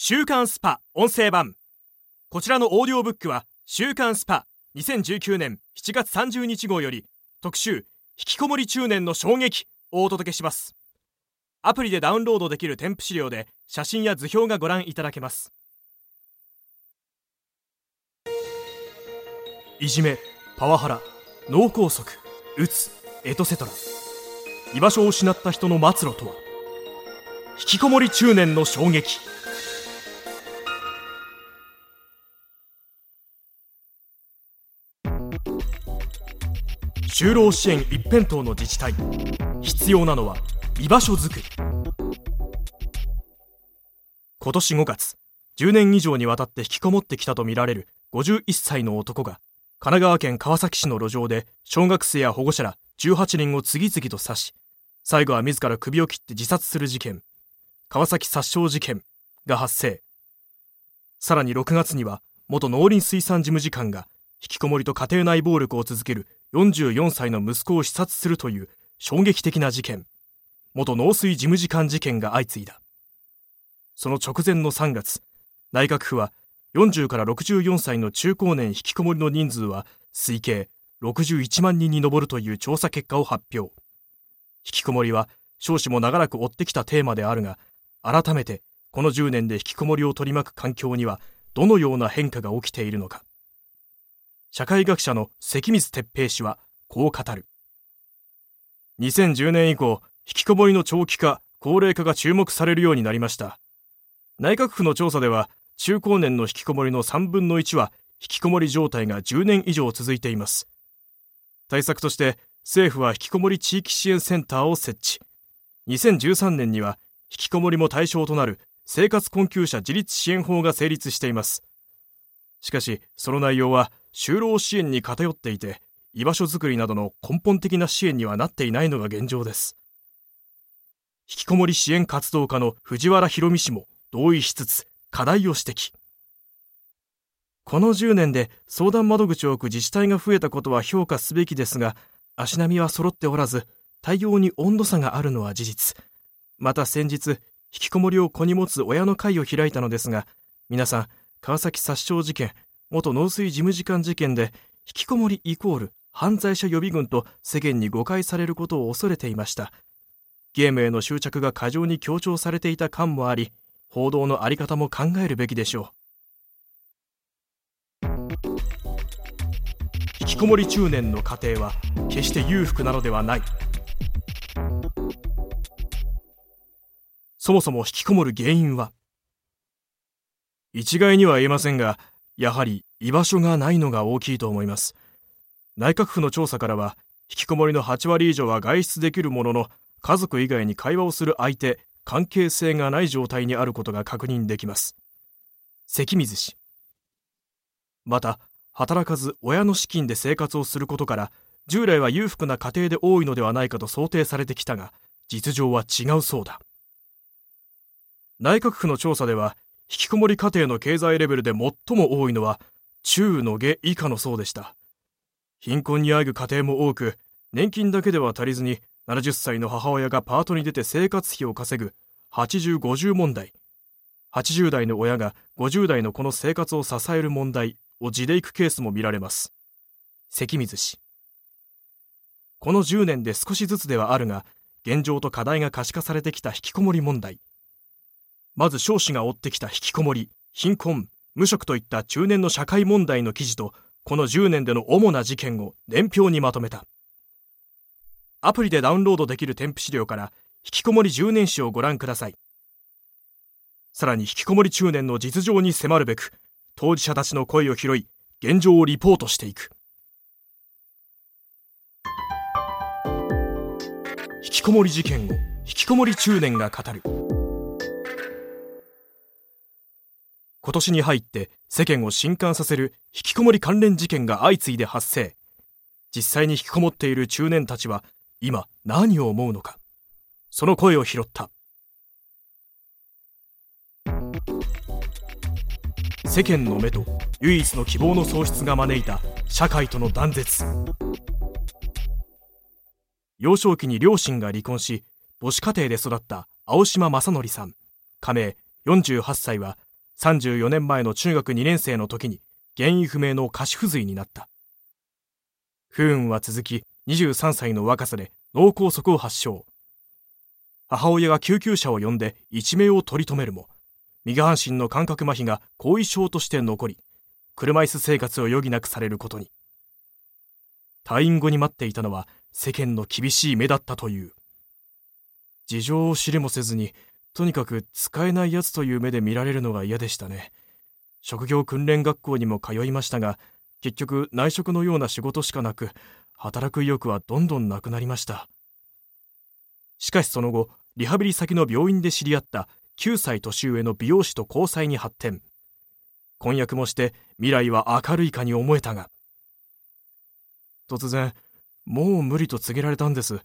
週刊 SPA音声版。こちらのオーディオブックは週刊 SPA2019年7月30日号より特集引きこもり中年の衝撃をお届けします。アプリでダウンロードできる添付資料で写真や図表がご覧いただけます。いじめパワハラ脳梗塞うつエトセトラ。居場所を失った人の末路とは。引きこもり中年の衝撃。就労支援一辺倒の自治体。必要なのは居場所づくり。今年5月10年以上にわたって引きこもってきたとみられる51歳の男が神奈川県川崎市の路上で小学生や保護者ら18人を次々と刺し最後は自ら首を切って自殺する事件。川崎殺傷事件が発生。さらに6月には元農林水産事務次官が引きこもりと家庭内暴力を続ける44歳の息子を視察するという衝撃的な事件。元農水事務次官事件が相次いだ。その直前の3月内閣府は40から64歳の中高年引きこもりの人数は推計61万人に上るという調査結果を発表。引きこもりは少子も長らく追ってきたテーマであるが改めてこの10年で引きこもりを取り巻く環境にはどのような変化が起きているのか。社会学者の関水哲平氏はこう語る。2010年以降引きこもりの長期化高齢化が注目されるようになりました。内閣府の調査では中高年の引きこもりの3分の1は引きこもり状態が10年以上続いています。対策として政府は引きこもり地域支援センターを設置。2013年には引きこもりも対象となる生活困窮者自立支援法が成立しています。しかしその内容は就労支援に偏っていて居場所づくりなどの根本的な支援にはなっていないのが現状です。引きこもり支援活動家の藤原博美氏も同意しつつ課題を指摘。この10年で相談窓口を置く自治体が増えたことは評価すべきですが足並みは揃っておらず対応に温度差があるのは事実。また先日引きこもりを子に持つ親の会を開いたのですが皆さん川崎殺傷事件元農水事務次官事件で引きこもりイコール犯罪者予備軍と世間に誤解されることを恐れていました。ゲームへの執着が過剰に強調されていた感もあり報道の在り方も考えるべきでしょう。引きこもり中年の家庭は決して裕福なのではない。そもそも引きこもる原因は一概には言えませんがやはり居場所がないのが大きいと思います。内閣府の調査からは引きこもりの8割以上は外出できるものの家族以外に会話をする相手関係性がない状態にあることが確認できます。関水氏。また働かず親の資金で生活をすることから従来は裕福な家庭で多いのではないかと想定されてきたが実情は違うそうだ。内閣府の調査では引きこもり家庭の経済レベルで最も多いのは中の下以下の層でした。貧困にあぐ家庭も多く年金だけでは足りずに70歳の母親がパートに出て生活費を稼ぐ8050問題。80代の親が50代のこの生活を支える問題を地でいくケースも見られます。関水氏。この10年で少しずつではあるが現状と課題が可視化されてきた引きこもり問題。まず少子が追ってきた引きこもり貧困無職といった中年の社会問題の記事とこの10年での主な事件を年表にまとめた。アプリでダウンロードできる添付資料から引きこもり10年史をご覧ください。さらに引きこもり中年の実情に迫るべく当事者たちの声を拾い現状をリポートしていく。引きこもり事件を引きこもり中年が語る。今年に入って世間を震撼させる引きこもり関連事件が相次いで発生。実際に引きこもっている中年たちは今何を思うのか。その声を拾った。世間の目と唯一の希望の喪失が招いた社会との断絶。幼少期に両親が離婚し母子家庭で育った青島正則さん。加盟48歳は34年前の中学2年生の時に原因不明の下肢不随になった。不運は続き23歳の若さで脳梗塞を発症。母親が救急車を呼んで一命を取り留めるも右半身の感覚麻痺が後遺症として残り車椅子生活を余儀なくされることに。退院後に待っていたのは世間の厳しい目だったという。事情を知りもせずにとにかく使えないやつという目で見られるのが嫌でしたね。職業訓練学校にも通いましたが結局内職のような仕事しかなく働く意欲はどんどんなくなりました。しかしその後リハビリ先の病院で知り合った9歳年上の美容師と交際に発展。婚約もして未来は明るいかに思えたが。突然もう無理と告げられたんです。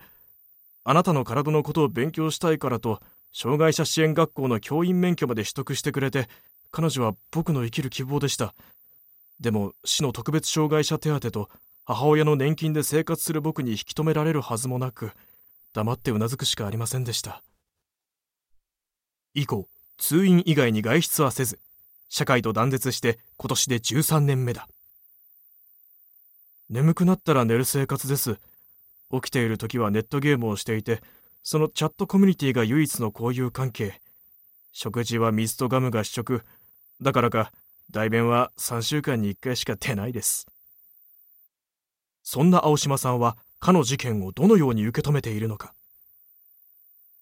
あなたの体のことを勉強したいからと障害者支援学校の教員免許まで取得してくれて彼女は僕の生きる希望でした。でも市の特別障害者手当と母親の年金で生活する僕に引き止められるはずもなく黙ってうなずくしかありませんでした。以降通院以外に外出はせず社会と断絶して今年で13年目だ。眠くなったら寝る生活です。起きている時はネットゲームをしていてそのチャットコミュニティが唯一の交友関係。食事は水とガムが主食。だからか代弁は3週間に1回しか出ないです。そんな青島さんはかの事件をどのように受け止めているのか。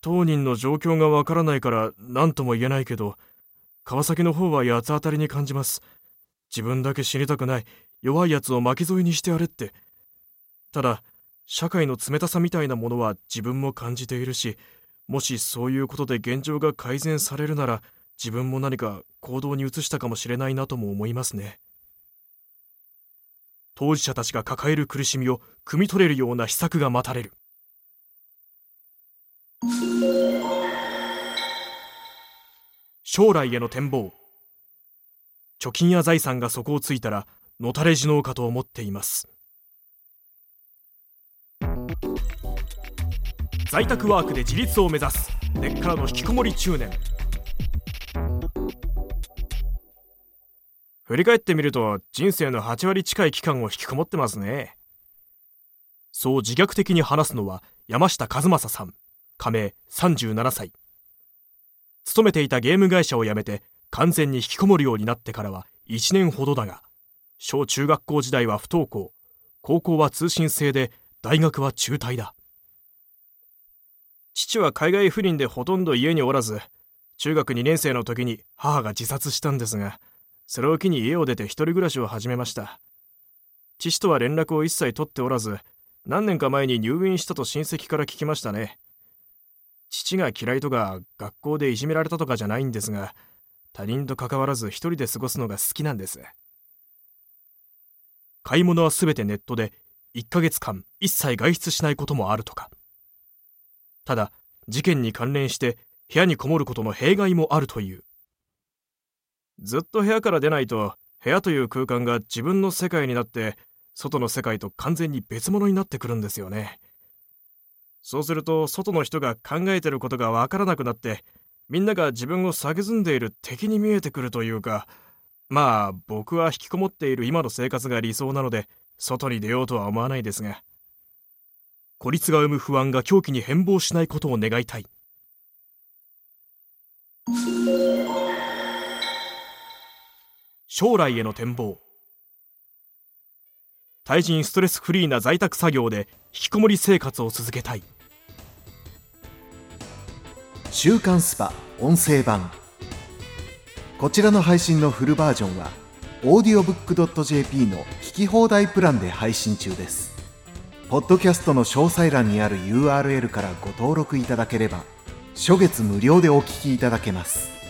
当人の状況がわからないから何とも言えないけど川崎の方は八つ当たりに感じます。自分だけ死にたくない。弱いやつを巻き添えにしてやれって。ただ社会の冷たさみたいなものは自分も感じているしもしそういうことで現状が改善されるなら自分も何か行動に移したかもしれないなとも思いますね。当事者たちが抱える苦しみを汲み取れるような施策が待たれる。将来への展望。貯金や財産が底をついたらのたれ死のうかと思っています。在宅ワークで自立を目指す。根っからの引きこもり中年。振り返ってみると人生の8割近い期間を引きこもってますね。そう自虐的に話すのは山下和正さん。加盟37歳。勤めていたゲーム会社を辞めて完全に引きこもるようになってからは1年ほどだが小中学校時代は不登校。高校は通信制で大学は中退だ。父は海外不倫でほとんど家におらず中学2年生の時に母が自殺したんですがそれを機に家を出て一人暮らしを始めました。父とは連絡を一切取っておらず何年か前に入院したと親戚から聞きましたね。父が嫌いとか学校でいじめられたとかじゃないんですが他人と関わらず一人で過ごすのが好きなんです。買い物は全てネットで1ヶ月間一切外出しないこともあるとか。ただ事件に関連して部屋にこもることの弊害もあるという。ずっと部屋から出ないと部屋という空間が自分の世界になって外の世界と完全に別物になってくるんですよね。そうすると外の人が考えてることがわからなくなってみんなが自分を蔑んでいる敵に見えてくるというかまあ僕は引きこもっている今の生活が理想なので外に出ようとは思わないですが孤立が生む不安が狂気に変貌しないことを願いたい。将来への展望。対人ストレスフリーな在宅作業で引きこもり生活を続けたい。週刊スパ音声版。こちらの配信のフルバージョンは audiobook.jp の聞き放題プランで配信中です。ポッドキャストの詳細欄にある URL からご登録いただければ初月無料でお聞きいただけます。